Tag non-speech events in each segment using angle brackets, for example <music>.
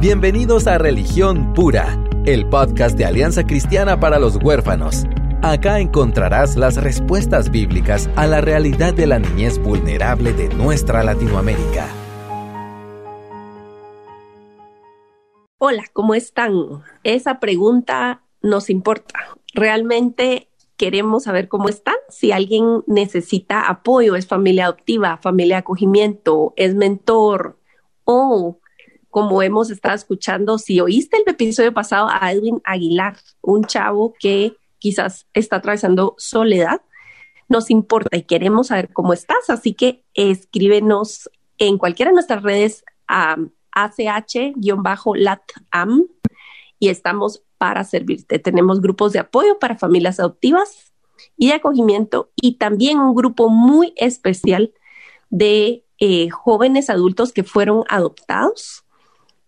Bienvenidos a Religión Pura, el podcast de Alianza Cristiana para los Huérfanos. Acá encontrarás las respuestas bíblicas a la realidad de la niñez vulnerable de nuestra Latinoamérica. Hola, ¿cómo están? Esa pregunta nos importa. Realmente queremos saber cómo están. Si alguien necesita apoyo, es familia adoptiva, familia de acogimiento, es mentor o como hemos estado escuchando, si oíste el episodio pasado a Edwin Aguilar, un chavo que quizás está atravesando soledad, nos importa y queremos saber cómo estás, así que escríbenos en cualquiera de nuestras redes a ACH-LATAM y estamos para servirte. Tenemos grupos de apoyo para familias adoptivas y de acogimiento y también un grupo muy especial de eh, jóvenes adultos que fueron adoptados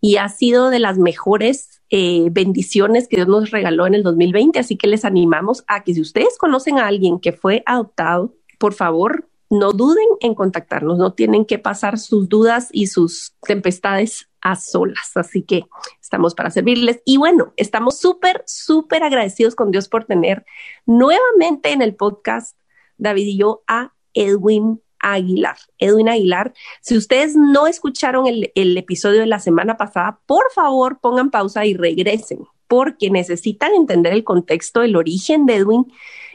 y ha sido de las mejores eh, bendiciones que Dios nos regaló en el 2020. Así que les animamos a que si ustedes conocen a alguien que fue adoptado, por favor, no duden en contactarnos. No tienen que pasar sus dudas y sus tempestades a solas. Así que estamos para servirles. Y bueno, estamos súper, súper agradecidos con Dios por tener nuevamente en el podcast, David y yo, a Edwin Aguilar, Edwin Aguilar. Si ustedes no escucharon el, episodio de la semana pasada, por favor pongan pausa y regresen, porque necesitan entender el contexto, el origen de Edwin.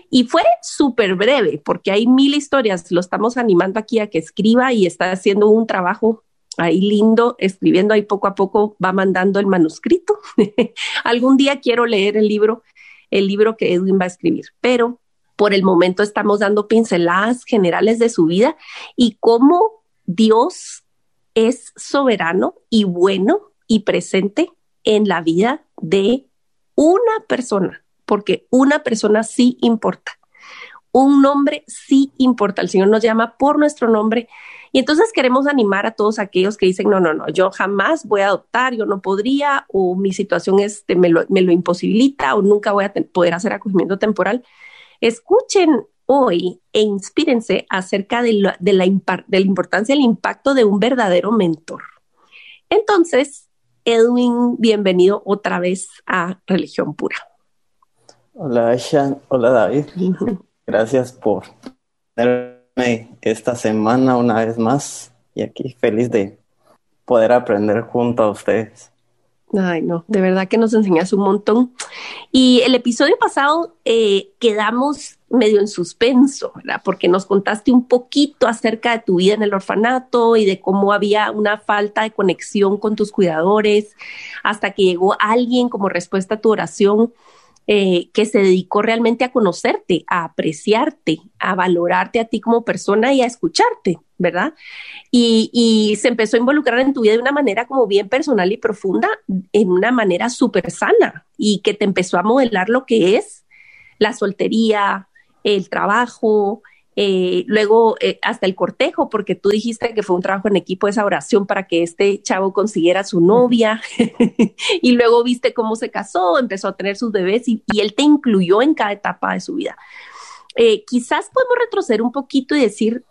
Y fue súper breve, porque hay mil historias. Lo estamos animando aquí a que escriba y está haciendo un trabajo ahí lindo, escribiendo ahí poco a poco, va mandando el manuscrito. <laughs> Algún día quiero leer el libro, el libro que Edwin va a escribir, pero por el momento estamos dando pinceladas generales de su vida y cómo Dios es soberano y bueno y presente en la vida de una persona, porque una persona sí importa. Un nombre sí importa. El Señor nos llama por nuestro nombre. Y entonces queremos animar a todos aquellos que dicen, no, no, no, yo jamás voy a adoptar, yo no podría, o mi situación este, me, lo, me lo imposibilita, o nunca voy a poder hacer acogimiento temporal. Escuchen hoy e inspírense acerca de la, de, la, importancia del impacto de un verdadero mentor. Entonces, Edwin, bienvenido otra vez a Religión Pura. Hola, Aisha. Hola, David. <laughs> Gracias por tenerme esta semana una vez más y aquí feliz de poder aprender junto a ustedes. Ay, no, de verdad que nos enseñas un montón. Y el episodio pasado eh, quedamos medio en suspenso, ¿verdad? Porque nos contaste un poquito acerca de tu vida en el orfanato y de cómo había una falta de conexión con tus cuidadores, hasta que llegó alguien como respuesta a tu oración eh, que se dedicó realmente a conocerte, a apreciarte, a valorarte a ti como persona y a escucharte, ¿verdad? Y, se empezó a involucrar en tu vida de una manera como bien personal y profunda, en una manera súper sana y que te empezó a modelar lo que es la soltería, el trabajo, eh, luego eh, hasta el cortejo, porque tú dijiste que fue un trabajo en equipo esa oración para que este chavo consiguiera su novia, <laughs> y luego viste cómo se casó, empezó a tener sus bebés y, él te incluyó en cada etapa de su vida. Eh, quizás podemos retroceder un poquito y decir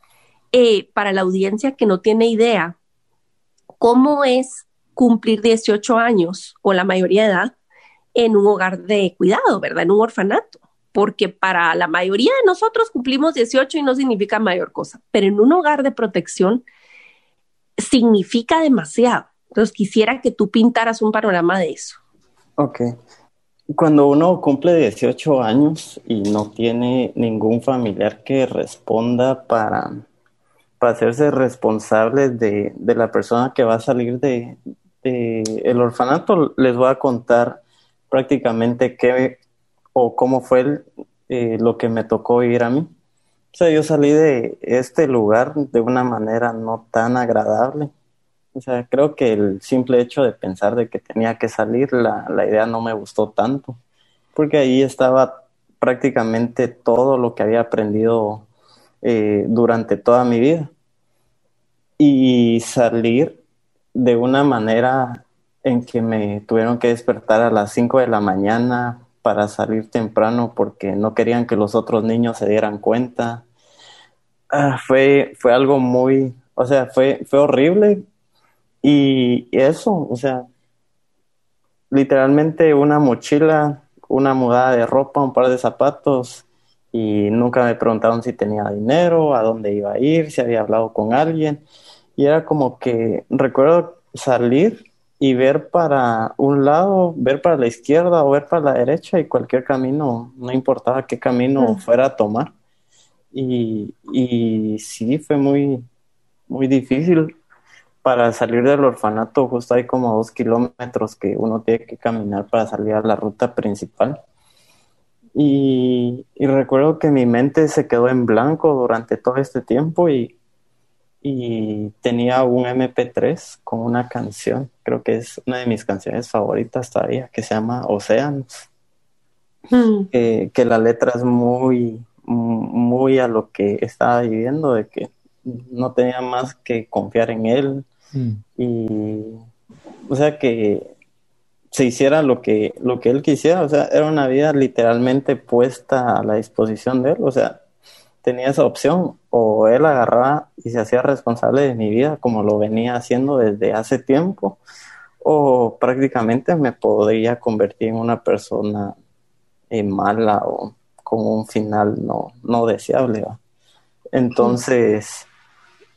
para la audiencia que no tiene idea cómo es cumplir 18 años o la mayoría de edad en un hogar de cuidado, ¿verdad? En un orfanato porque para la mayoría de nosotros cumplimos 18 y no significa mayor cosa, pero en un hogar de protección significa demasiado. Entonces quisiera que tú pintaras un panorama de eso. Ok. Cuando uno cumple 18 años y no tiene ningún familiar que responda para, para hacerse responsable de, la persona que va a salir de, de el orfanato, les voy a contar prácticamente qué, o cómo fue eh, lo que me tocó ir a mí. O sea, yo salí de este lugar de una manera no tan agradable. O sea, creo que el simple hecho de pensar de que tenía que salir, la, idea no me gustó tanto, porque ahí estaba prácticamente todo lo que había aprendido eh, durante toda mi vida. Y salir de una manera en que me tuvieron que despertar a las 5 de la mañana para salir temprano porque no querían que los otros niños se dieran cuenta. Ah, fue, fue algo muy, o sea, fue, fue horrible y eso, o sea, literalmente una mochila, una mudada de ropa, un par de zapatos y nunca me preguntaron si tenía dinero, a dónde iba a ir, si había hablado con alguien. Y era como que recuerdo salir y ver para un lado, ver para la izquierda o ver para la derecha y cualquier camino, no importaba qué camino fuera a tomar. Y, y sí, fue muy, muy difícil para salir del orfanato. Justo hay como dos kilómetros que uno tiene que caminar para salir a la ruta principal. Y, recuerdo que mi mente se quedó en blanco durante todo este tiempo y, tenía un MP3 con una canción, creo que es una de mis canciones favoritas todavía, que se llama Océanos. Hmm. que la letra es muy, muy a lo que estaba viviendo, de que no tenía más que confiar en él. Hmm. Y, o sea, que se hiciera lo que, lo que él quisiera, o sea, era una vida literalmente puesta a la disposición de él, o sea, tenía esa opción, o él agarraba y se hacía responsable de mi vida como lo venía haciendo desde hace tiempo, o prácticamente me podría convertir en una persona eh, mala o con un final no, no deseable. Entonces,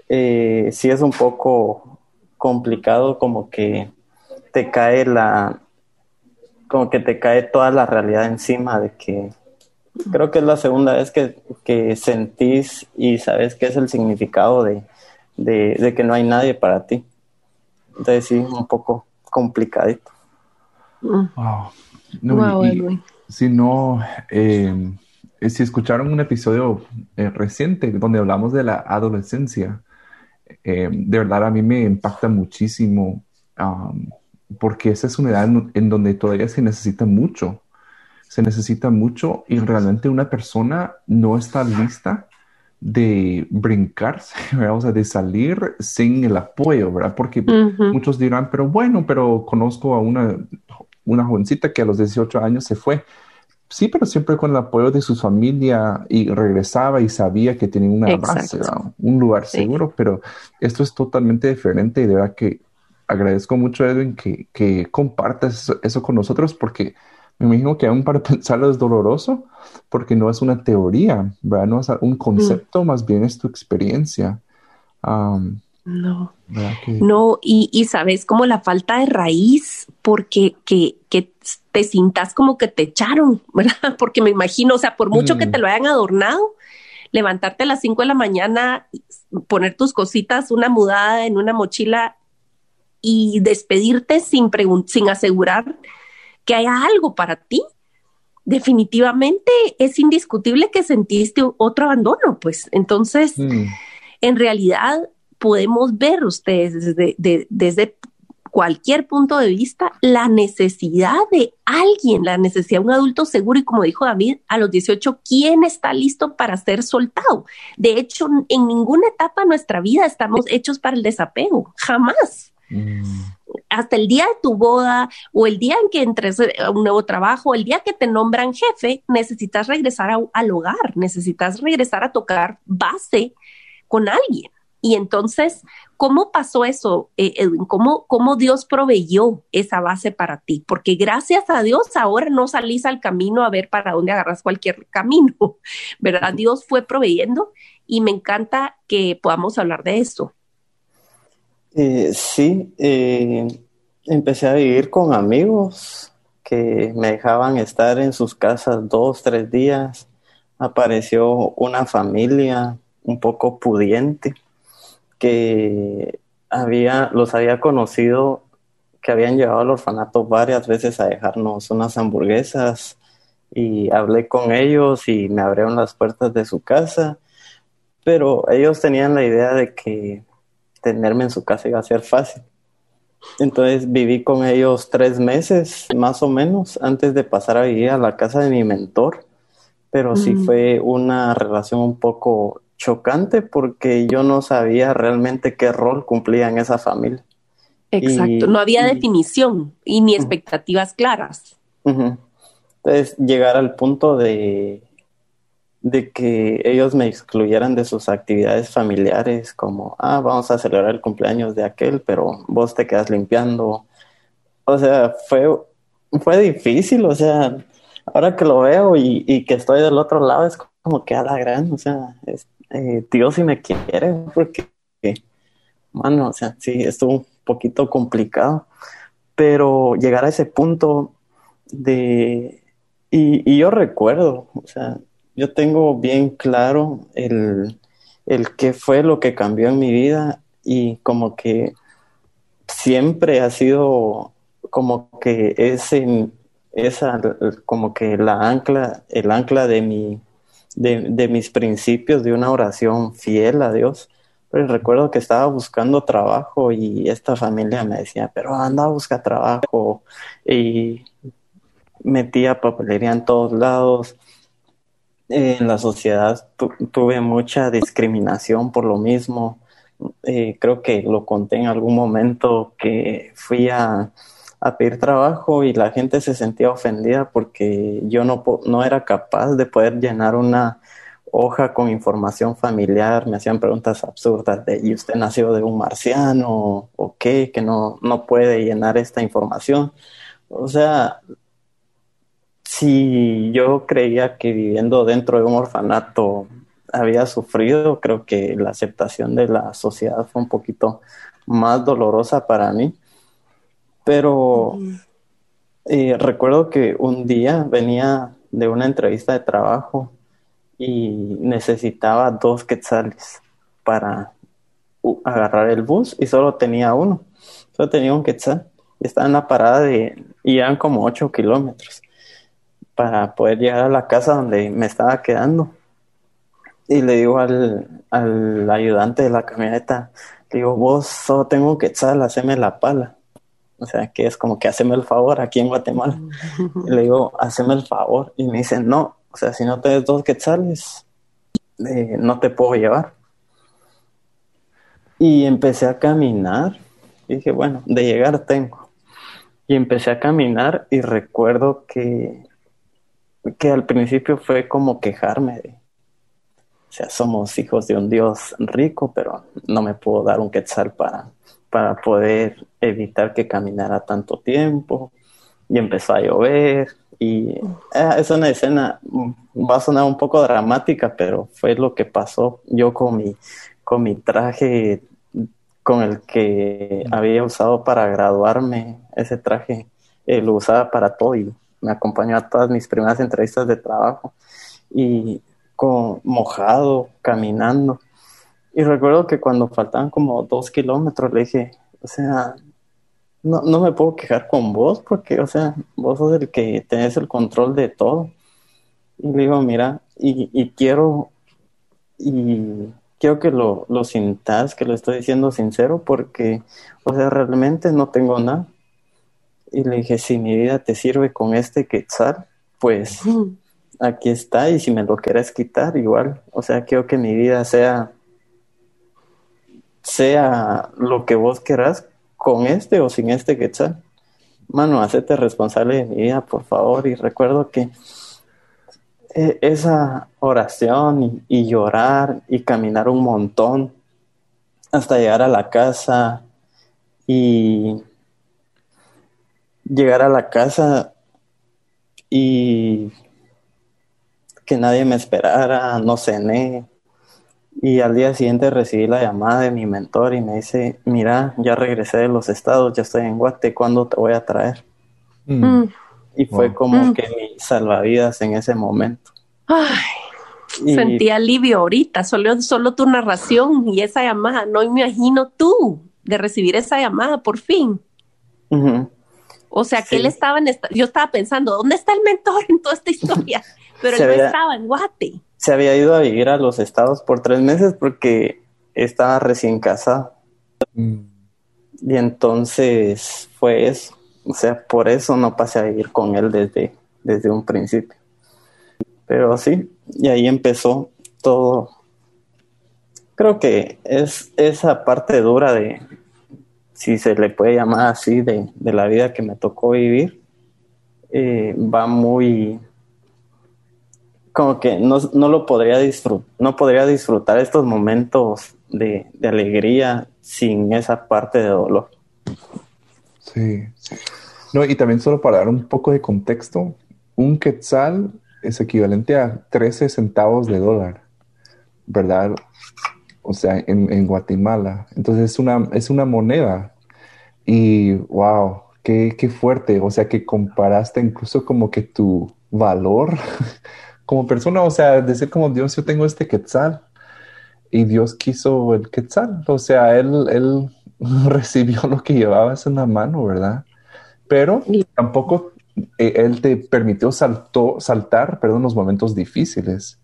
eh, sí es un poco complicado como que te cae la, como que te cae toda la realidad encima de que creo que es la segunda vez que, que sentís y sabes qué es el significado de, de, que no hay nadie para ti. Entonces sí, un poco complicadito. Wow. si no, eh, si escucharon un episodio eh, reciente donde hablamos de la adolescencia, eh, de verdad a mí me impacta muchísimo um, porque esa es una edad en, donde todavía se necesita mucho. Se necesita mucho y realmente una persona no está lista de brincarse, <laughs> o sea, de salir sin el apoyo, ¿verdad? Porque muchos dirán, pero bueno, pero conozco a una, una jovencita que a los 18 años se fue. Sí, pero siempre con el apoyo de su familia y regresaba y sabía que tenía una base, un lugar seguro, pero esto es totalmente diferente y de verdad que agradezco mucho, Edwin, que, que compartas eso, con nosotros porque me imagino que aún para <laughs> pensarlo es doloroso porque no es una teoría, ¿verdad? No es un concepto, más bien es tu experiencia. no. No, y, y, sabes como la falta de raíz, porque que, que, te sintas como que te echaron, <laughs> ¿verdad? Porque me imagino, o sea, por mucho que mm. te lo hayan adornado, levantarte a las 5 de la mañana, poner tus cositas, una mudada en una mochila y despedirte sin, sin asegurar que haya algo para ti, definitivamente es indiscutible que sentiste otro abandono, pues entonces, mm. en realidad podemos ver ustedes desde, desde cualquier punto de vista la necesidad de alguien, la necesidad de un adulto seguro y como dijo David, a los 18, ¿quién está listo para ser soltado? De hecho, en ninguna etapa de nuestra vida estamos hechos para el desapego, jamás. Mm. Hasta el día de tu boda o el día en que entres a un nuevo trabajo, el día que te nombran jefe, necesitas regresar al hogar, necesitas regresar a tocar base con alguien. Y entonces, ¿cómo pasó eso, eh, Edwin? ¿Cómo, ¿Cómo Dios proveyó esa base para ti? Porque gracias a Dios ahora no salís al camino a ver para dónde agarras cualquier camino, <laughs> ¿verdad? Dios fue proveyendo y me encanta que podamos hablar de eso. Eh, sí, eh, empecé a vivir con amigos que me dejaban estar en sus casas dos, tres días. Apareció una familia un poco pudiente que había, los había conocido, que habían llevado al orfanato varias veces a dejarnos unas hamburguesas y hablé con ellos y me abrieron las puertas de su casa, pero ellos tenían la idea de que tenerme en su casa iba a ser fácil. Entonces viví con ellos tres meses, más o menos, antes de pasar a vivir a la casa de mi mentor. Pero sí fue una relación un poco chocante porque yo no sabía realmente qué rol cumplía en esa familia. Exacto, no había definición y ni expectativas claras. Entonces, llegar al punto de de que ellos me excluyeran de sus actividades familiares, como, ah, vamos a celebrar el cumpleaños de aquel, pero vos te quedas limpiando. O sea, fue fue difícil, o sea, ahora que lo veo y, que estoy del otro lado es como que a la gran, o sea, eh, Dios si me quiere, porque, bueno, o sea, sí, estuvo un poquito complicado, pero llegar a ese punto de, y, yo recuerdo, o sea, yo tengo bien claro el, el qué fue lo que cambió en mi vida y como que siempre ha sido como que ese, esa, como que la ancla, el ancla de mi, de, mis principios de una oración fiel a Dios. Pero recuerdo que estaba buscando trabajo y esta familia me decía, pero anda a buscar trabajo. Y metía papelería en todos lados. En la sociedad tuve mucha discriminación por lo mismo. Eh, creo que lo conté en algún momento que fui a, a pedir trabajo y la gente se sentía ofendida porque yo no, no era capaz de poder llenar una hoja con información familiar, me hacían preguntas absurdas de ¿y usted nació de un marciano o qué? que no, no puede llenar esta información. O sea, si yo creía que viviendo dentro de un orfanato había sufrido, creo que la aceptación de la sociedad fue un poquito más dolorosa para mí. Pero eh, recuerdo que un día venía de una entrevista de trabajo y necesitaba dos quetzales para agarrar el bus y solo tenía uno. Solo tenía un quetzal. Y estaba en la parada de, y eran como ocho kilómetros para poder llegar a la casa donde me estaba quedando. Y le digo al, al ayudante de la camioneta, le digo, vos solo tengo un quetzal, haceme la pala. O sea, que es como que haceme el favor aquí en Guatemala. le digo, haceme el favor. Y me dicen, no, o sea, si no tienes dos quetzales, eh, no te puedo llevar. Y empecé a caminar. Y dije, bueno, de llegar tengo. Y empecé a caminar y recuerdo que, que al principio fue como quejarme de, o sea, somos hijos de un Dios rico, pero no me puedo dar un quetzal para, para poder evitar que caminara tanto tiempo. Y empezó a llover. Y eh, es una escena, va a sonar un poco dramática, pero fue lo que pasó. Yo con mi, con mi traje con el que había usado para graduarme, ese traje eh, lo usaba para todo me acompañó a todas mis primeras entrevistas de trabajo. Y con, mojado, caminando. Y recuerdo que cuando faltaban como dos kilómetros le dije, o sea, no, no me puedo quejar con vos porque, o sea, vos sos el que tenés el control de todo. Y le digo, mira, y, y quiero, y quiero que lo, lo sintas, que lo estoy diciendo sincero porque, o sea, realmente no tengo nada. Y le dije, si mi vida te sirve con este quetzal, pues aquí está y si me lo quieres quitar, igual. O sea, quiero que mi vida sea sea lo que vos querás con este o sin este quetzal. Mano, hacete responsable de mi vida, por favor. Y recuerdo que e, esa oración y, llorar y caminar un montón hasta llegar a la casa y llegar a la casa y que nadie me esperara, no cené, y al día siguiente recibí la llamada de mi mentor y me dice, mira, ya regresé de los estados, ya estoy en Guate, ¿cuándo te voy a traer? Mm. Mm. Y fue como mm. que mi salvavidas en ese momento. Ay, sentí alivio ahorita, solo, solo tu narración y esa llamada, no me imagino tú de recibir esa llamada por fin. O sea, que él estaba en esta, yo estaba pensando, ¿dónde está el mentor en toda esta historia? <laughs> Pero él no estaba en Guate se había ido a vivir a los estados por tres meses porque estaba recién casado. Mm. Y entonces fue eso. O sea, por eso no pasé a vivir con él desde, desde un principio. Pero sí, y ahí empezó todo. Creo que es esa parte dura de, si se le puede llamar así, de, la vida que me tocó vivir, eh, va muy como que no, lo podría disfrutar, no podría disfrutar estos momentos de, alegría sin esa parte de dolor. Sí. No, y también solo para dar un poco de contexto, un quetzal es equivalente a 13 centavos de dólar, ¿verdad? O sea, en, Guatemala. Entonces es una, es una moneda. Y wow, qué, qué fuerte. O sea, que comparaste incluso como que tu valor <laughs> como persona, o sea, decir como Dios, yo tengo este quetzal y Dios quiso el quetzal, o sea, él, él <laughs> recibió lo que llevabas en la mano, ¿verdad? Pero tampoco eh, él te permitió saltó, saltar, perdón, los momentos difíciles,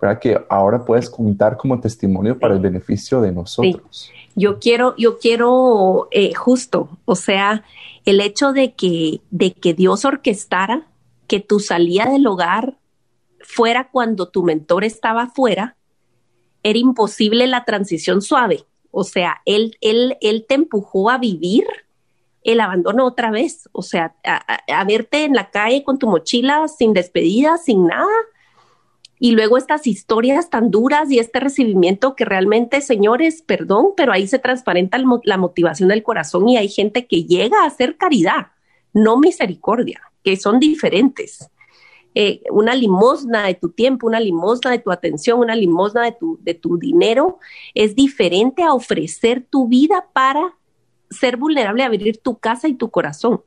¿verdad? Que ahora puedes contar como testimonio para el beneficio de nosotros. Yo quiero, yo quiero eh, justo, o sea, el hecho de que, de que Dios orquestara que tu salida del hogar fuera cuando tu mentor estaba fuera, era imposible la transición suave. O sea, él, él, él te empujó a vivir el abandono otra vez. O sea, a, verte en la calle con tu mochila sin despedida, sin nada. Y luego estas historias tan duras y este recibimiento que realmente, señores, perdón, pero ahí se transparenta la motivación del corazón y hay gente que llega a hacer caridad, no misericordia, que son diferentes. Eh, una limosna de tu tiempo, una limosna de tu atención, una limosna de tu, de tu dinero, es diferente a ofrecer tu vida para ser vulnerable abrir tu casa y tu corazón.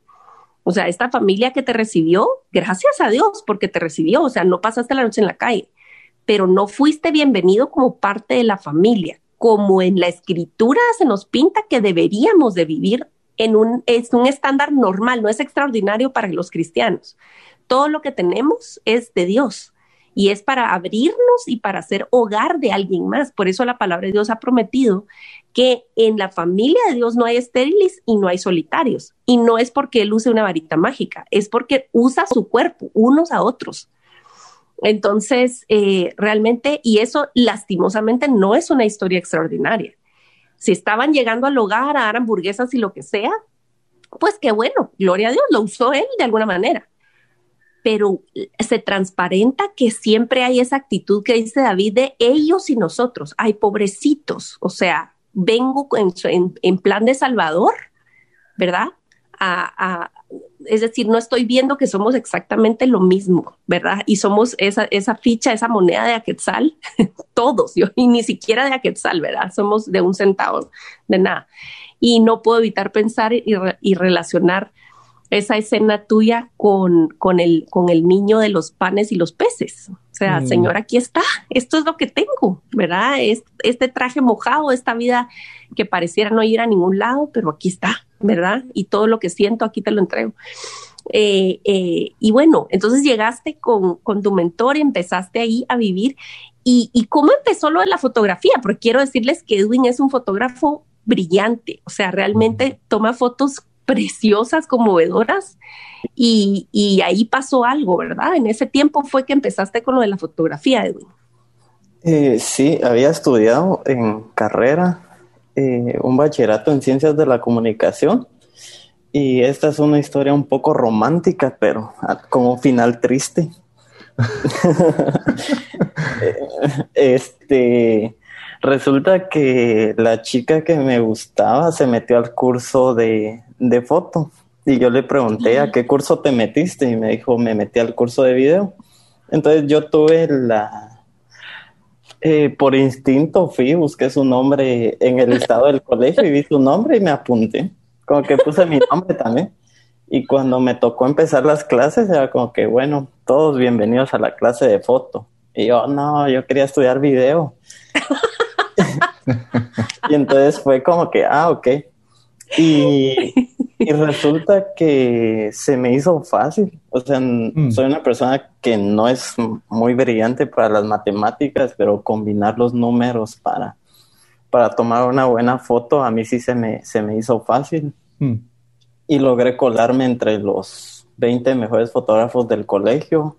O sea, esta familia que te recibió, gracias a Dios porque te recibió, o sea, no pasaste la noche en la calle, pero no fuiste bienvenido como parte de la familia, como en la escritura se nos pinta que deberíamos de vivir en un, es un estándar normal, no es extraordinario para los cristianos. Todo lo que tenemos es de Dios y es para abrirnos y para ser hogar de alguien más. Por eso la palabra de Dios ha prometido que en la familia de Dios no hay estériles y no hay solitarios. Y no es porque Él use una varita mágica, es porque usa su cuerpo unos a otros. Entonces, eh, realmente, y eso lastimosamente no es una historia extraordinaria. Si estaban llegando al hogar a dar hamburguesas y lo que sea, pues qué bueno, gloria a Dios, lo usó Él de alguna manera pero se transparenta que siempre hay esa actitud que dice David de ellos y nosotros. Hay pobrecitos, o sea, vengo en, plan de Salvador, ¿verdad? es decir, no estoy viendo que somos exactamente lo mismo, ¿verdad? Y somos esa, ficha, esa moneda de Aquetzal, <laughs> todos, y ni siquiera de Aquetzal, ¿verdad? Somos de un centavo, de nada. Y no puedo evitar pensar y relacionar esa escena tuya con, con, el, con el niño de los panes y los peces. O sea, mm. Señor, aquí está, esto es lo que tengo, ¿verdad? Es, este traje mojado, esta vida que pareciera no ir a ningún lado, pero aquí está, ¿verdad? Y todo lo que siento, aquí te lo entrego. Eh, eh, y bueno, entonces llegaste con, con, tu mentor, empezaste ahí a vivir. ¿Y, ¿Y cómo empezó lo de la fotografía? Porque quiero decirles que Edwin es un fotógrafo brillante, o sea, realmente toma fotos preciosas, conmovedoras, y, y, ahí pasó algo, ¿verdad? En ese tiempo fue que empezaste con lo de la fotografía, Edwin. Eh, sí, había estudiado en carrera eh, un bachillerato en ciencias de la comunicación y esta es una historia un poco romántica, pero con un final triste. <laughs> <laughs> este, resulta que la chica que me gustaba se metió al curso de, de foto. Y yo le pregunté, ¿a qué curso te metiste? Y me dijo, me metí al curso de video. Entonces yo tuve la... Eh, por instinto fui, busqué su nombre en el estado del colegio y vi su nombre y me apunté. Como que puse mi nombre también. Y cuando me tocó empezar las clases, era como que, bueno, todos bienvenidos a la clase de foto. Y yo, no, yo quería estudiar video. <laughs> <laughs> y entonces fue como que, ah, ok. Y, resulta que se me hizo fácil. O sea, mm. soy una persona que no es muy brillante para las matemáticas, pero combinar los números para, para tomar una buena foto a mí sí se me, se me hizo fácil. Mm. Y logré colarme entre los 20 mejores fotógrafos del colegio.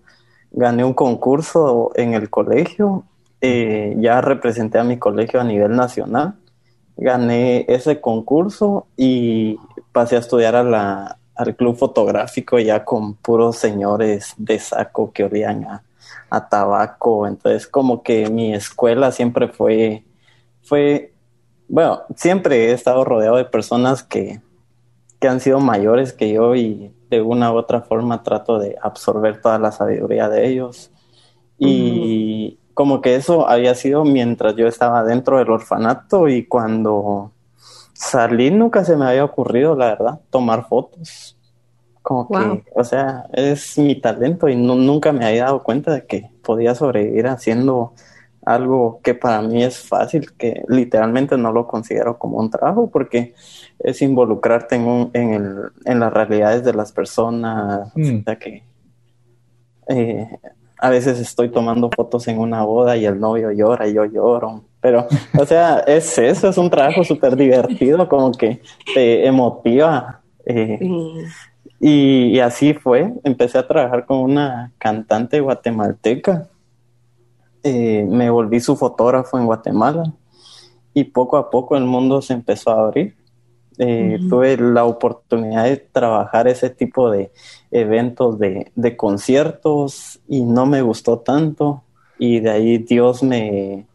Gané un concurso en el colegio. Eh, ya representé a mi colegio a nivel nacional gané ese concurso y pasé a estudiar a la, al club fotográfico ya con puros señores de saco que olían a, tabaco. Entonces como que mi escuela siempre fue, fue, bueno, siempre he estado rodeado de personas que, que han sido mayores que yo y de una u otra forma trato de absorber toda la sabiduría de ellos. Y como que eso había sido mientras yo estaba dentro del orfanato y cuando salí nunca se me había ocurrido, la verdad, tomar fotos. Como que, o sea, es mi talento y nunca me había dado cuenta de que podía sobrevivir haciendo algo que para mí es fácil, que literalmente no lo considero como un trabajo porque es involucrarte en, en, el, en las realidades de las personas, o mm. sea que eh, a veces estoy tomando fotos en una boda y el novio llora y yo lloro, pero o sea, es eso, es un trabajo súper divertido, como que te emotiva. Eh, y, así fue, empecé a trabajar con una cantante guatemalteca, eh, me volví su fotógrafo en Guatemala y poco a poco el mundo se empezó a abrir. Eh, tuve la oportunidad de trabajar ese tipo de eventos de, conciertos y no me gustó tanto. Y de ahí Dios me,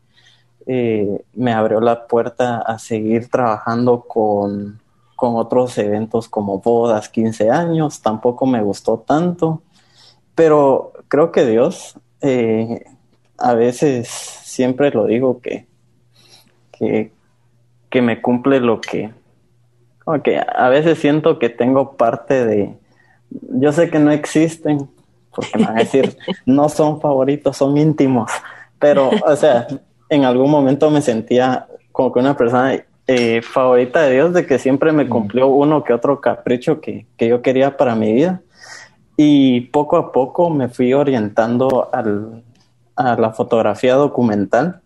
eh, me abrió la puerta a seguir trabajando con con otros eventos como bodas, 15 años, tampoco me gustó tanto, pero creo que Dios, eh, a veces siempre lo digo que, que, me cumple lo que, como que a veces siento que tengo parte de, yo sé que no existen, porque me van a decir, <laughs> no son favoritos, son íntimos, pero, o sea, en algún momento me sentía como que una persona eh, favorita de Dios, de que siempre me mm. cumplió uno que otro capricho que, yo quería para mi vida. Y poco a poco me fui orientando al, a la fotografía documental.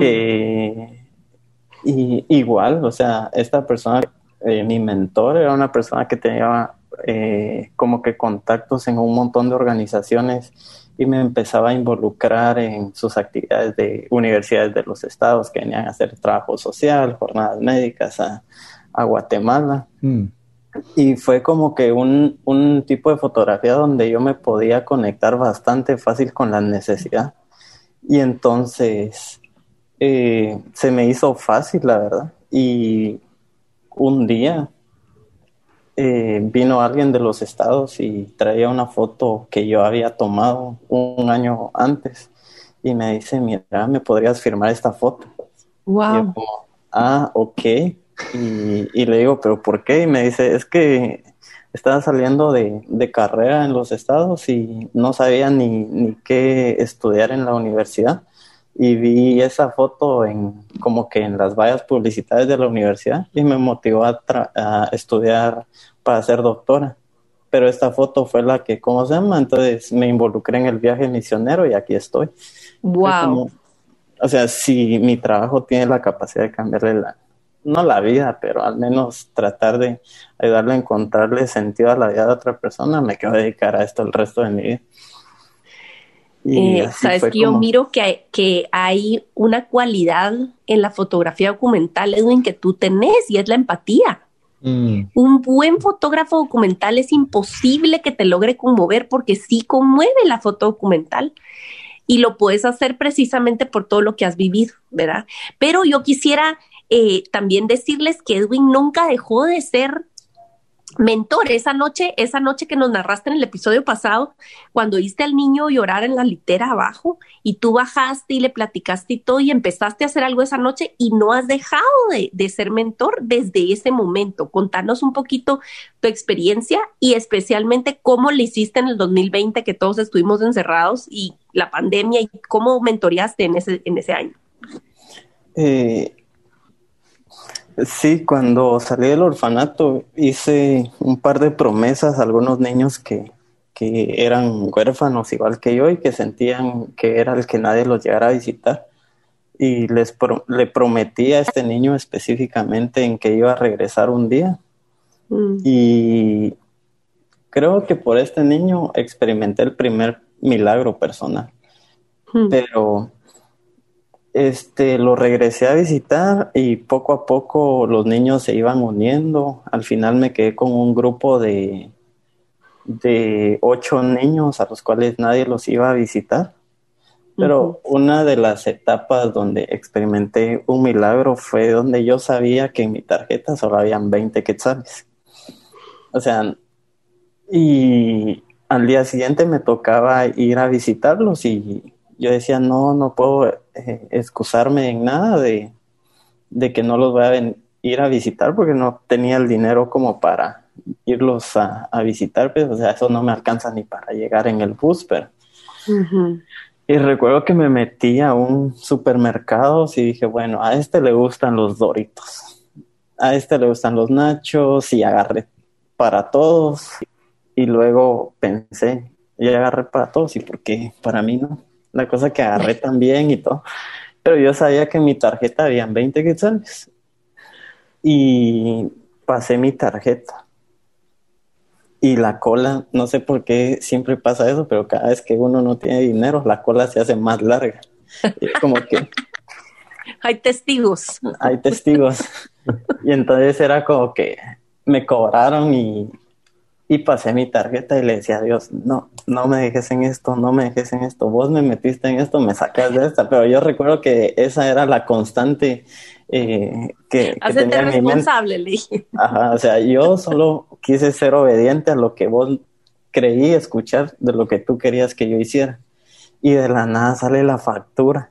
Eh, y igual, o sea, esta persona, eh, mi mentor, era una persona que tenía como que contactos en un montón de organizaciones y me empezaba a involucrar en sus actividades de universidades de los estados que venían a hacer trabajo social, jornadas médicas a, Guatemala. Mm. Y fue como que un, un, tipo de fotografía donde yo me podía conectar bastante fácil con la necesidad. Y entonces eh, se me hizo fácil, la verdad. Y un día eh, vino alguien de los estados y traía una foto que yo había tomado un año antes y me dice, mira, ¿me podrías firmar esta foto? Wow. Y como, ah, ok. Y, le digo, ¿pero por qué? Y me dice, es que estaba saliendo de, de carrera en los estados y no sabía ni, ni qué estudiar en la universidad y vi esa foto en como que en las vallas publicitarias de la universidad y me motivó a, a, estudiar para ser doctora. Pero esta foto fue la que, ¿cómo se llama? Entonces me involucré en el viaje misionero y aquí estoy. Wow. o sea, si mi trabajo tiene la capacidad de cambiarle la, no la vida, pero al menos tratar de ayudarle a encontrarle sentido a la vida de otra persona, me quiero dedicar a esto el resto de mi vida. Eh, sabes que yo miro que hay, que hay una cualidad en la fotografía documental, Edwin, que tú tenés y es la empatía. Mm. Un buen fotógrafo documental es imposible que te logre conmover porque sí conmueve la foto documental y lo puedes hacer precisamente por todo lo que has vivido, ¿verdad? Pero yo quisiera eh, también decirles que Edwin nunca dejó de ser mentor, esa noche, esa noche que nos narraste en el episodio pasado, cuando viste al niño llorar en la litera abajo y tú bajaste y le platicaste y todo y empezaste a hacer algo esa noche y no has dejado de, de ser mentor desde ese momento. Contanos un poquito tu experiencia y especialmente cómo le hiciste en el 2020 que todos estuvimos encerrados y la pandemia y cómo mentoreaste en ese, en ese año. Eh, Sí, cuando salí del orfanato hice un par de promesas a algunos niños que, que eran huérfanos igual que yo y que sentían que era el que nadie los llegara a visitar. Y les le prometí a este niño específicamente en que iba a regresar un día. Mm. Y creo que por este niño experimenté el primer milagro personal. Mm. Pero este, lo regresé a visitar y poco a poco los niños se iban uniendo. Al final me quedé con un grupo de, de ocho niños a los cuales nadie los iba a visitar. Pero una de las etapas donde experimenté un milagro fue donde yo sabía que en mi tarjeta solo habían 20 quetzales. O sea, Y al día siguiente me tocaba ir a visitarlos y yo decía, no, no puedo eh, excusarme en nada de, de, que no los voy a ir a visitar porque no tenía el dinero como para irlos a, visitar, pero pues, o sea, eso no me alcanza ni para llegar en el bus, pero... Y recuerdo que me metí a un supermercado y dije, bueno, a este le gustan los doritos, a este le gustan los nachos y agarré para todos. Y luego pensé, y agarré para todos, ¿y por qué para mí no? La cosa que agarré <laughs> también y todo. Pero yo sabía que en mi tarjeta habían 20 quetzales. Y pasé mi tarjeta y la cola, no sé por qué siempre pasa eso, pero cada vez que uno no tiene dinero, la cola se hace más larga. como que... <laughs> Hay testigos. Hay testigos. <laughs> Y entonces era como que me cobraron y, y pasé mi tarjeta y le decía a Dios, no, no me dejes en esto, no me dejes en esto, vos me metiste en esto, me sacas de esta, pero yo recuerdo que esa era la constante eh, que, que tenía responsable, le dije. Ajá, o sea, yo solo quise ser obediente a lo que vos creí escuchar de lo que tú querías que yo hiciera. Y de la nada sale la factura.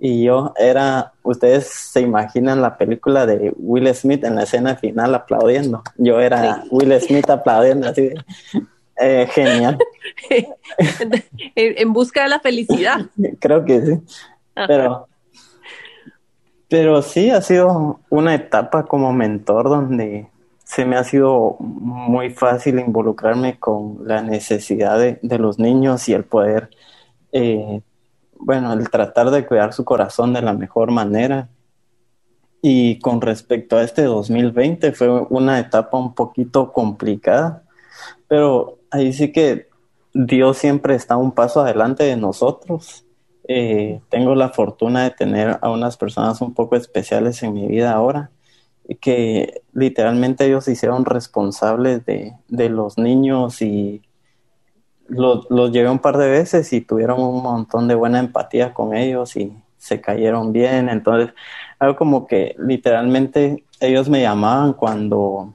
Y yo era, ustedes se imaginan la película de Will Smith en la escena final aplaudiendo. Yo era Will Smith aplaudiendo así eh, genial. <laughs> en, busca de la felicidad. <laughs> Creo que sí. Pero pero sí, ha sido una etapa como mentor donde se me ha sido muy fácil involucrarme con la necesidad de, los niños y el poder, eh, bueno, el tratar de cuidar su corazón de la mejor manera. Y con respecto a este 2020 fue una etapa un poquito complicada, pero ahí sí que Dios siempre está un paso adelante de nosotros eh, tengo la fortuna de tener a unas personas un poco especiales en mi vida ahora, que literalmente ellos hicieron responsables de, los niños y los, los llevé un par de veces y tuvieron un montón de buena empatía con ellos y se cayeron bien. Entonces, algo como que literalmente ellos me llamaban cuando,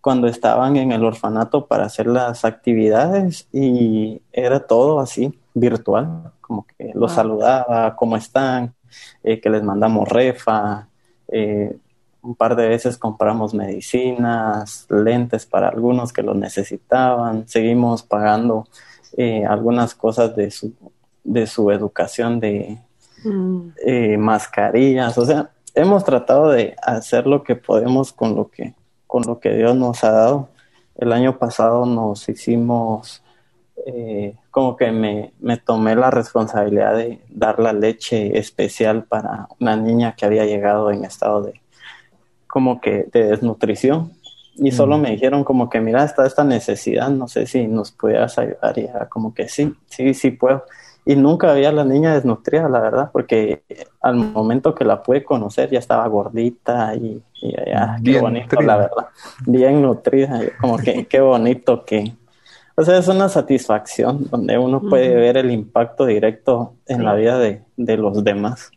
cuando estaban en el orfanato para hacer las actividades y era todo así, virtual como que los saludaba, ¿cómo están? Eh, que les mandamos refa, eh, un par de veces compramos medicinas, lentes para algunos que lo necesitaban, seguimos pagando eh, algunas cosas de su, de su educación de mm. mascarillas, o sea, hemos tratado de hacer lo que podemos con lo que, con lo que Dios nos ha dado. El año pasado nos hicimos eh, como que me, me, tomé la responsabilidad de dar la leche especial para una niña que había llegado en estado de como que de desnutrición. Y solo me dijeron como que mira está esta necesidad no sé si nos pudieras ayudar y era como que sí sí sí puedo y nunca había la niña desnutrida la verdad porque al momento que la pude conocer ya estaba gordita y, ya qué bonito la verdad. Bien nutrida como que qué bonito que o sea, es una satisfacción donde uno puede ver el impacto directo en la vida de, los demás.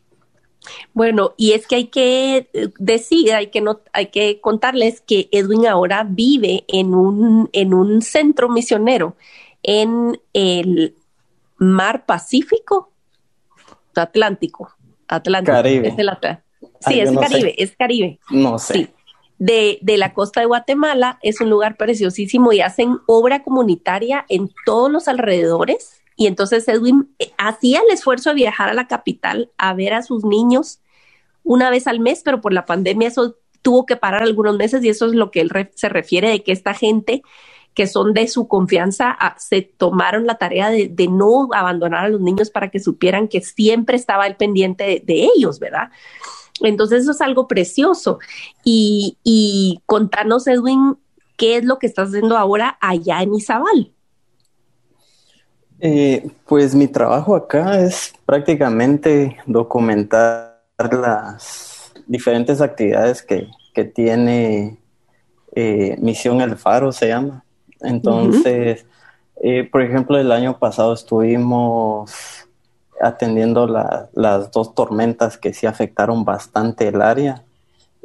Bueno, y es que hay que eh, decir, hay que no, hay que contarles que Edwin ahora vive en un, en un centro misionero en el mar Pacífico, Atlántico, Atlántico. Caribe. Es sí, es Caribe, es Caribe. No sé de, de, la costa de Guatemala. Es un lugar preciosísimo y hacen obra comunitaria en todos los alrededores. Y entonces Edwin eh, hacía el esfuerzo de viajar a la capital a ver a sus niños una vez al mes, pero por la pandemia eso tuvo que parar algunos meses y eso es lo que él se refiere de que esta gente que son de su confianza ah, se tomaron la tarea de, no abandonar a los niños para que supieran que siempre estaba el pendiente de ellos, ¿verdad? Entonces eso es algo precioso. Y, y contanos, Edwin, ¿qué es lo que estás haciendo ahora allá en Izabal? Eh, pues mi trabajo acá es prácticamente documentar las diferentes actividades que, tiene eh, Misión El Faro, se llama. Entonces, eh, por ejemplo, el año pasado estuvimos atendiendo las dos tormentas que sí afectaron bastante el área.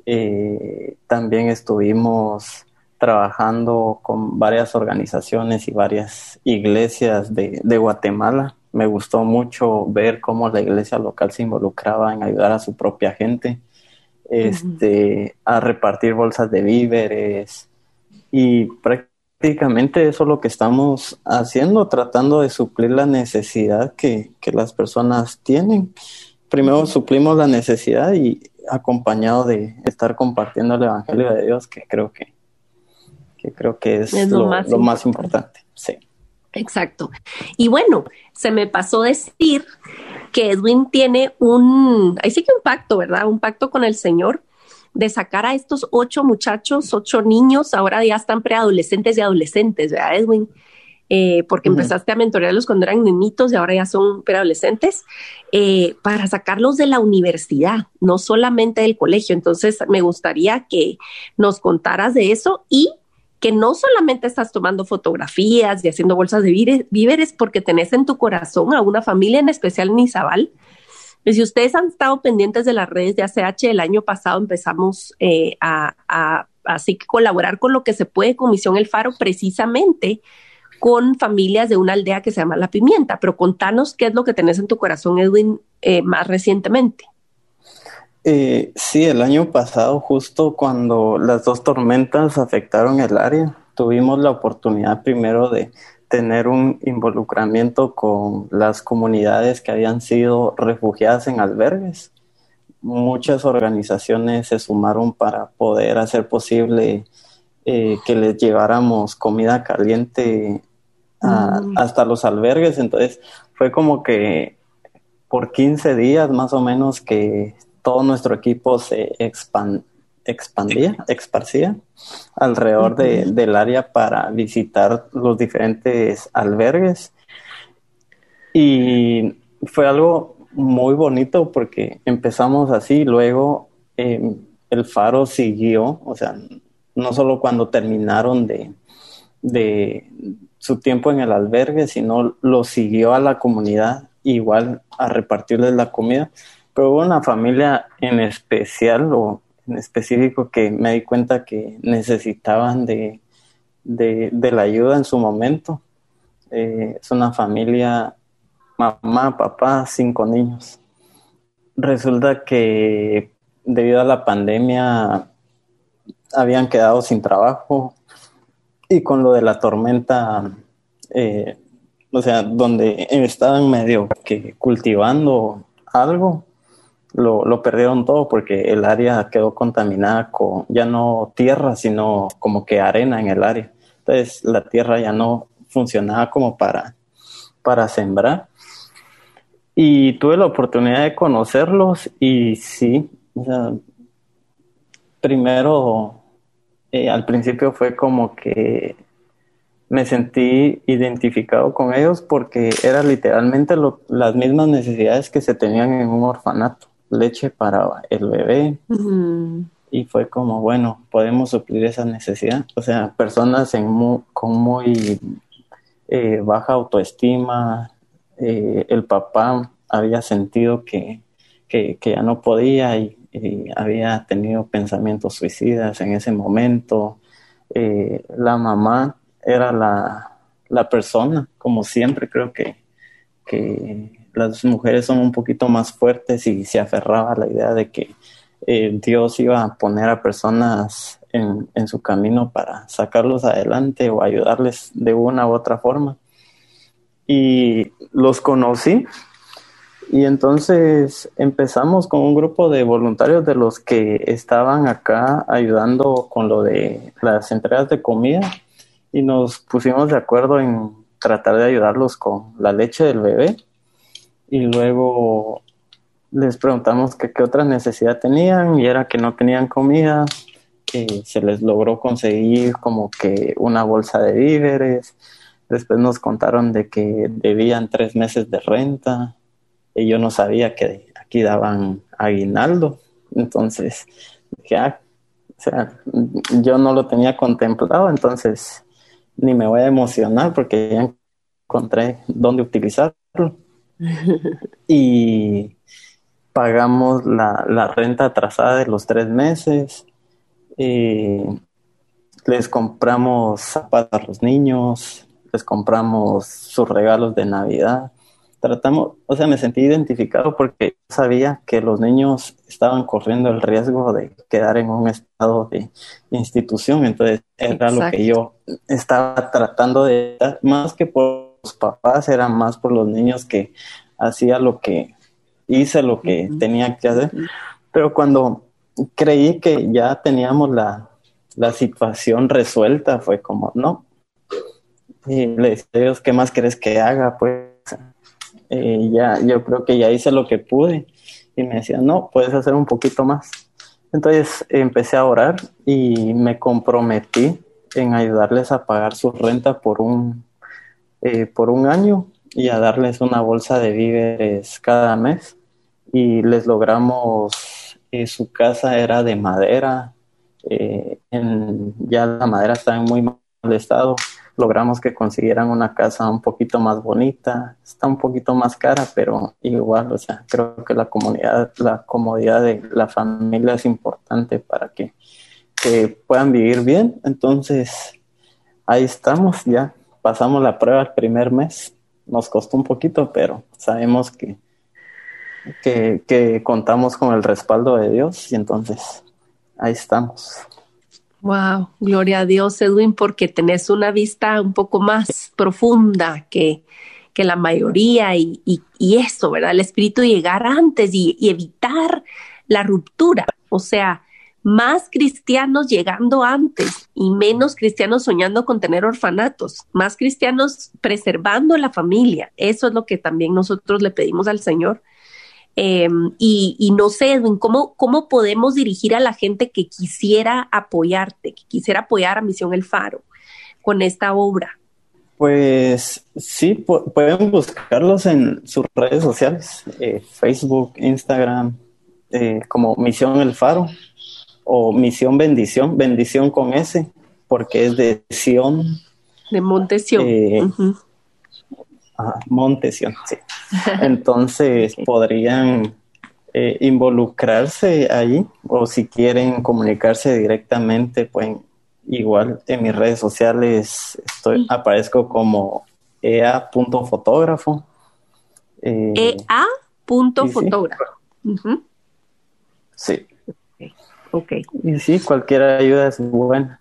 Eh, también estuvimos trabajando con varias organizaciones y varias iglesias de, Guatemala. Me gustó mucho ver cómo la iglesia local se involucraba en ayudar a su propia gente, este, a repartir bolsas de víveres y prácticamente eso es lo que estamos haciendo, tratando de suplir la necesidad que, que las personas tienen. Primero suplimos la necesidad y acompañado de estar compartiendo el Evangelio de Dios, que creo que, que creo que es, lo, más, importante. Sí. Exacto. Y bueno, se me pasó decir que Edwin tiene un, ahí sí que un pacto, ¿verdad? Un pacto con el Señor de sacar a estos ocho muchachos, ocho niños, ahora ya están preadolescentes y adolescentes, ¿verdad, Edwin? Eh, porque empezaste a mentorearlos cuando eran niñitos y ahora ya son preadolescentes, eh, para sacarlos de la universidad, no solamente del colegio. Entonces, me gustaría que nos contaras de eso y que no solamente estás tomando fotografías y haciendo bolsas de víveres, porque tenés en tu corazón a una familia, en especial en Izabal. Y si ustedes han estado pendientes de las redes de ACH, el año pasado empezamos eh, a, a, así que colaborar con lo que se puede con Misión El Faro, precisamente con familias de una aldea que se llama La Pimienta. Pero contanos qué es lo que tenés en tu corazón, Edwin, eh, más recientemente. Eh, sí, el año pasado, justo cuando las dos tormentas afectaron el área, tuvimos la oportunidad primero de tener un involucramiento con las comunidades que habían sido refugiadas en albergues. Muchas organizaciones se sumaron para poder hacer posible eh, que les lleváramos comida caliente Mm. hasta los albergues. Entonces fue como que por 15 días más o menos que todo nuestro equipo se expandía, esparcía alrededor del área para visitar los diferentes albergues. Y fue algo muy bonito porque empezamos así, luego em, el faro siguió, o sea, no solo cuando terminaron de, de, su tiempo en el albergue, sino lo siguió a la comunidad igual a repartirles la comida. Pero hubo una familia en especial o en específico que me di cuenta que necesitaban de, de, la ayuda en su momento. Eh, es una familia, mamá, papá, cinco niños. Resulta que debido a la pandemia habían quedado sin trabajo, y con lo de la tormenta, eh, o sea, donde estaban medio que cultivando algo, lo, perdieron todo porque el área quedó contaminada con ya no tierra, sino como que arena en el área. Entonces la tierra ya no funcionaba como para, para sembrar. Y tuve la oportunidad de conocerlos y sí, o sea, primero eh, al principio fue como que me sentí identificado con ellos porque era literalmente las mismas necesidades que se tenían en un orfanato, leche para el bebé. Y fue como, bueno, podemos suplir esa necesidad. O sea, personas en con muy eh, baja autoestima, eh, el papá había sentido que, que, que ya no podía y había tenido pensamientos suicidas en ese momento. Eh, la mamá era la, la, persona, como siempre creo que, que las mujeres son un poquito más fuertes y se aferraba a la idea de que eh, Dios iba a poner a personas en, en, su camino para sacarlos adelante o ayudarles de una u otra forma. Y los conocí y entonces empezamos con un grupo de voluntarios de los que estaban acá ayudando con lo de las entregas de comida y nos pusimos de acuerdo en tratar de ayudarlos con la leche del bebé y luego les preguntamos que qué otra necesidad tenían y era que no tenían comida, se les logró conseguir como que una bolsa de víveres, después nos contaron de que debían tres meses de renta y yo no sabía que aquí daban aguinaldo. Entonces, dije, ah, o sea, yo no lo tenía contemplado, entonces ni me voy a emocionar porque ya encontré dónde utilizarlo. Y pagamos la, la, renta atrasada de los tres meses. Y les compramos zapatos a los niños, les compramos sus regalos de Navidad. Tratamos, o sea, me sentí identificado porque sabía que los niños estaban corriendo el riesgo de quedar en un estado de institución. Entonces, era lo que yo estaba tratando de más que por los papás, era más por los niños que hacía lo que hice, lo que tenía que hacer. Pero cuando creí que ya teníamos la, la situación resuelta, fue como, no, y le dije a Dios, ¿qué más quieres que haga? Pues eh, ya, yo creo que ya hice lo que pude. Y me decía, no, puedes hacer un poquito más. Entonces empecé a orar y me comprometí en ayudarles a pagar su renta por un, eh, por un año y a darles una bolsa de víveres cada mes. Y les logramos, eh, su casa era de madera, en, ya la madera estaba en muy mal estado logramos que consiguieran una casa un poquito más bonita, está un poquito más cara, pero igual, o sea, creo que la comunidad, la comodidad de la familia es importante para que, puedan vivir bien. Entonces, ahí estamos, ya pasamos la prueba el primer mes, nos costó un poquito, pero sabemos que, que, contamos con el respaldo de Dios y entonces ahí estamos. Wow, gloria a Dios, Edwin, porque tenés una vista un poco más profunda que, que la mayoría y, y, eso, ¿verdad? El espíritu llegar antes y, evitar la ruptura, o sea, más cristianos llegando antes y menos cristianos soñando con tener orfanatos, más cristianos preservando la familia. Eso es lo que también nosotros le pedimos al Señor Em, y, no sé, ¿cómo, ¿cómo podemos dirigir a la gente que quisiera apoyarte, que quisiera apoyar a Misión El Faro con esta obra? Pues sí, pueden buscarlos en sus redes sociales, eh, Facebook, Instagram, eh, como Misión El Faro o Misión Bendición, bendición con S, porque es de Sion. De Montesión. Eh, Montesión, sí. <laughs> Entonces podrían eh, involucrarse ahí o si quieren comunicarse directamente, pues igual en mis redes sociales estoy, aparezco como ea.fotógrafo. Eh, ea.fotógrafo. Sí. Ok. Y sí, cualquier ayuda es buena.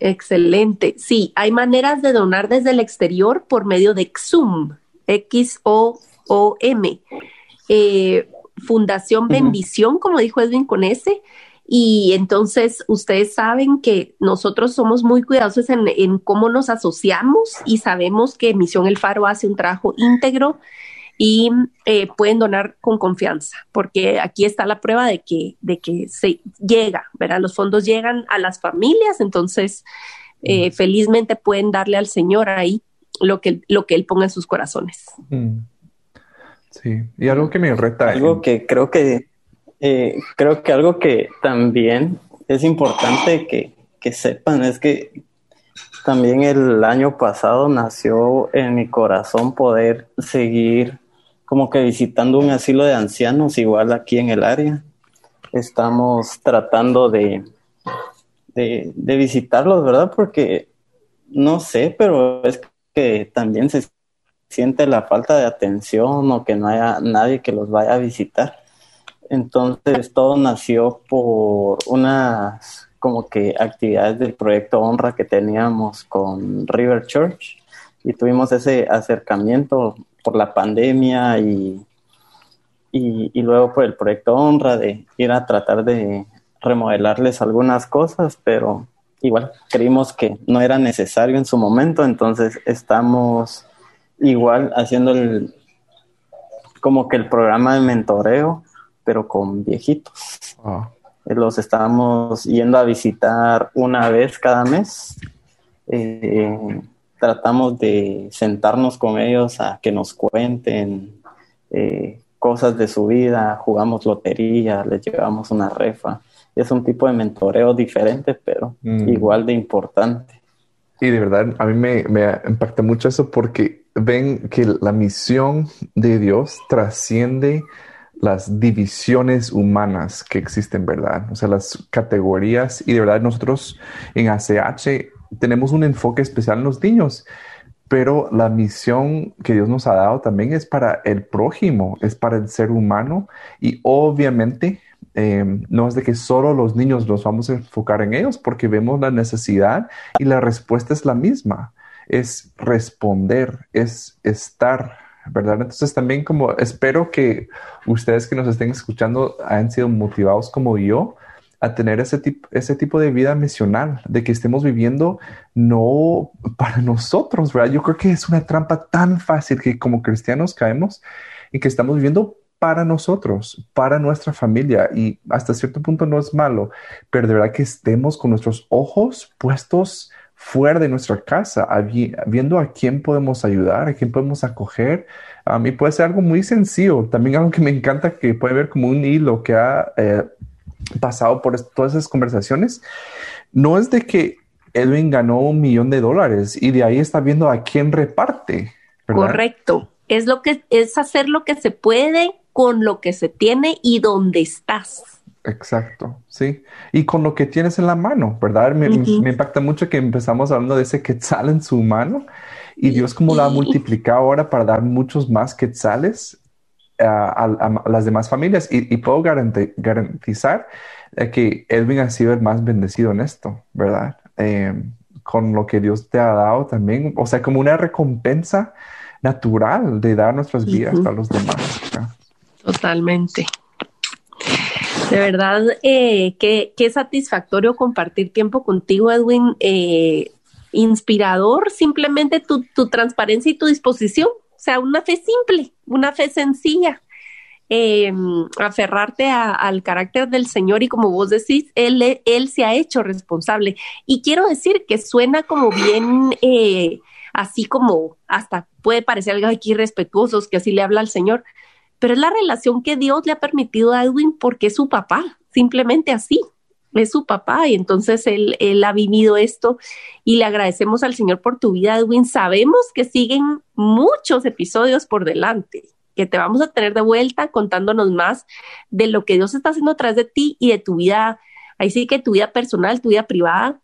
Excelente. Sí, hay maneras de donar desde el exterior por medio de Xoom. X-O-O-M. Eh, Fundación Bendición, como dijo Edwin con ese. Y entonces ustedes saben que nosotros somos muy cuidadosos en, cómo nos asociamos y sabemos que Misión El Faro hace un trabajo íntegro y eh, pueden donar con confianza, porque aquí está la prueba de que, de que se llega, ¿verdad? Los fondos llegan a las familias, entonces eh, felizmente pueden darle al Señor ahí lo que, lo que Él ponga en sus corazones. Mm. Sí, y algo que me reta. Algo que creo que, eh, creo que algo que también es importante que, que sepan es que también el año pasado nació en mi corazón poder seguir como que visitando un asilo de ancianos igual aquí en el área. Estamos tratando de, de, visitarlos, ¿verdad? Porque no sé, pero es también se siente la falta de atención o que no haya nadie que los vaya a visitar. Entonces todo nació por unas como que actividades del proyecto Honra que teníamos con River Church y tuvimos ese acercamiento por la pandemia y, y, y luego por el proyecto Honra de ir a tratar de remodelarles algunas cosas, pero igual creímos que no era necesario en su momento, entonces estamos igual haciendo el como que el programa de mentoreo, pero con viejitos. Ah. Los estamos yendo a visitar una vez cada mes. Eh, tratamos de sentarnos con ellos a que nos cuenten eh, cosas de su vida, jugamos lotería, les llevamos una refa es un tipo de mentoreo diferente, pero mm. igual de importante. Y de verdad, a mí me, impacta mucho eso porque ven que la misión de Dios trasciende las divisiones humanas que existen, ¿verdad? O sea, las categorías y de verdad nosotros en ACH tenemos un enfoque especial en los niños, pero la misión que Dios nos ha dado también es para el prójimo, es para el ser humano y obviamente eh, no es de que solo los niños nos vamos a enfocar en ellos porque vemos la necesidad y la respuesta es la misma, es responder, es estar ¿verdad? Entonces también como espero que ustedes que nos estén escuchando hayan sido motivados como yo a tener ese tipo, ese tipo de vida misional, de que estemos viviendo no para nosotros, ¿verdad? Yo creo que es una trampa tan fácil que como cristianos caemos y que estamos viviendo para nosotros, para nuestra familia y hasta cierto punto no es malo, pero de verdad que estemos con nuestros ojos puestos fuera de nuestra casa, viendo a quién podemos ayudar, a quién podemos acoger. A mí puede ser algo muy sencillo. También algo que me encanta que puede ver como un hilo que ha eh, pasado por todas esas conversaciones. No es de que Edwin ganó un millón de dólares y de ahí está viendo a quién reparte. Correcto. Es lo que es hacer lo que se puede con lo que se tiene y donde estás. Exacto, sí. Y con lo que tienes en la mano, ¿verdad? Me, impacta mucho que empezamos hablando de ese quetzal en su mano y Dios como lo ha multiplicado ahora para dar muchos más quetzales a, las demás familias. Y, puedo garantizar que Edwin ha sido el más bendecido en esto, ¿verdad? Em, con lo que Dios te ha dado también, o sea, como una recompensa natural de dar nuestras vidas a los demás. Totalmente. De verdad, eh, qué, satisfactorio compartir tiempo contigo, Edwin. Eh, inspirador simplemente tu, transparencia y tu disposición. O sea, una fe simple, una fe sencilla. Eh, aferrarte al carácter del Señor y como vos decís, él, él se ha hecho responsable. Y quiero decir que suena como bien, así como hasta puede parecer algo aquí irrespetuosos, que así le habla al Señor, pero es la relación que Dios le ha permitido a Edwin porque es su papá, simplemente así, es su papá y entonces él, él ha vivido esto y le agradecemos al Señor por tu vida, Edwin. Sabemos que siguen muchos episodios por delante, que te vamos a tener de vuelta contándonos más de lo que Dios está haciendo atrás de ti y de tu vida, ahí sí que tu vida personal, tu vida privada.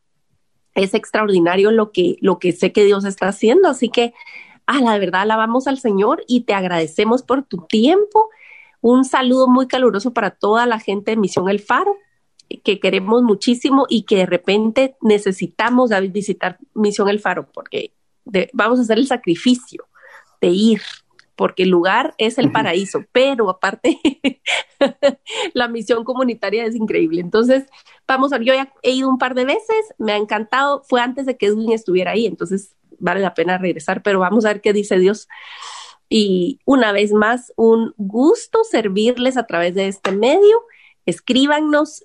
Es extraordinario lo que, lo que sé que Dios está haciendo, así que ah, la verdad alabamos al Señor y te agradecemos por tu tiempo. Un saludo muy caluroso para toda la gente de Misión El Faro, que queremos muchísimo y que de repente necesitamos visitar Misión El Faro, porque vamos a hacer el sacrificio de ir, porque el lugar es el paraíso, pero aparte <laughs> la misión comunitaria es increíble. Entonces, vamos a, yo ya he ido un par de veces, me ha encantado, fue antes de que Edwin estuviera ahí, entonces vale la pena regresar, pero vamos a ver qué dice Dios. Y una vez más, un gusto servirles a través de este medio. Escríbanos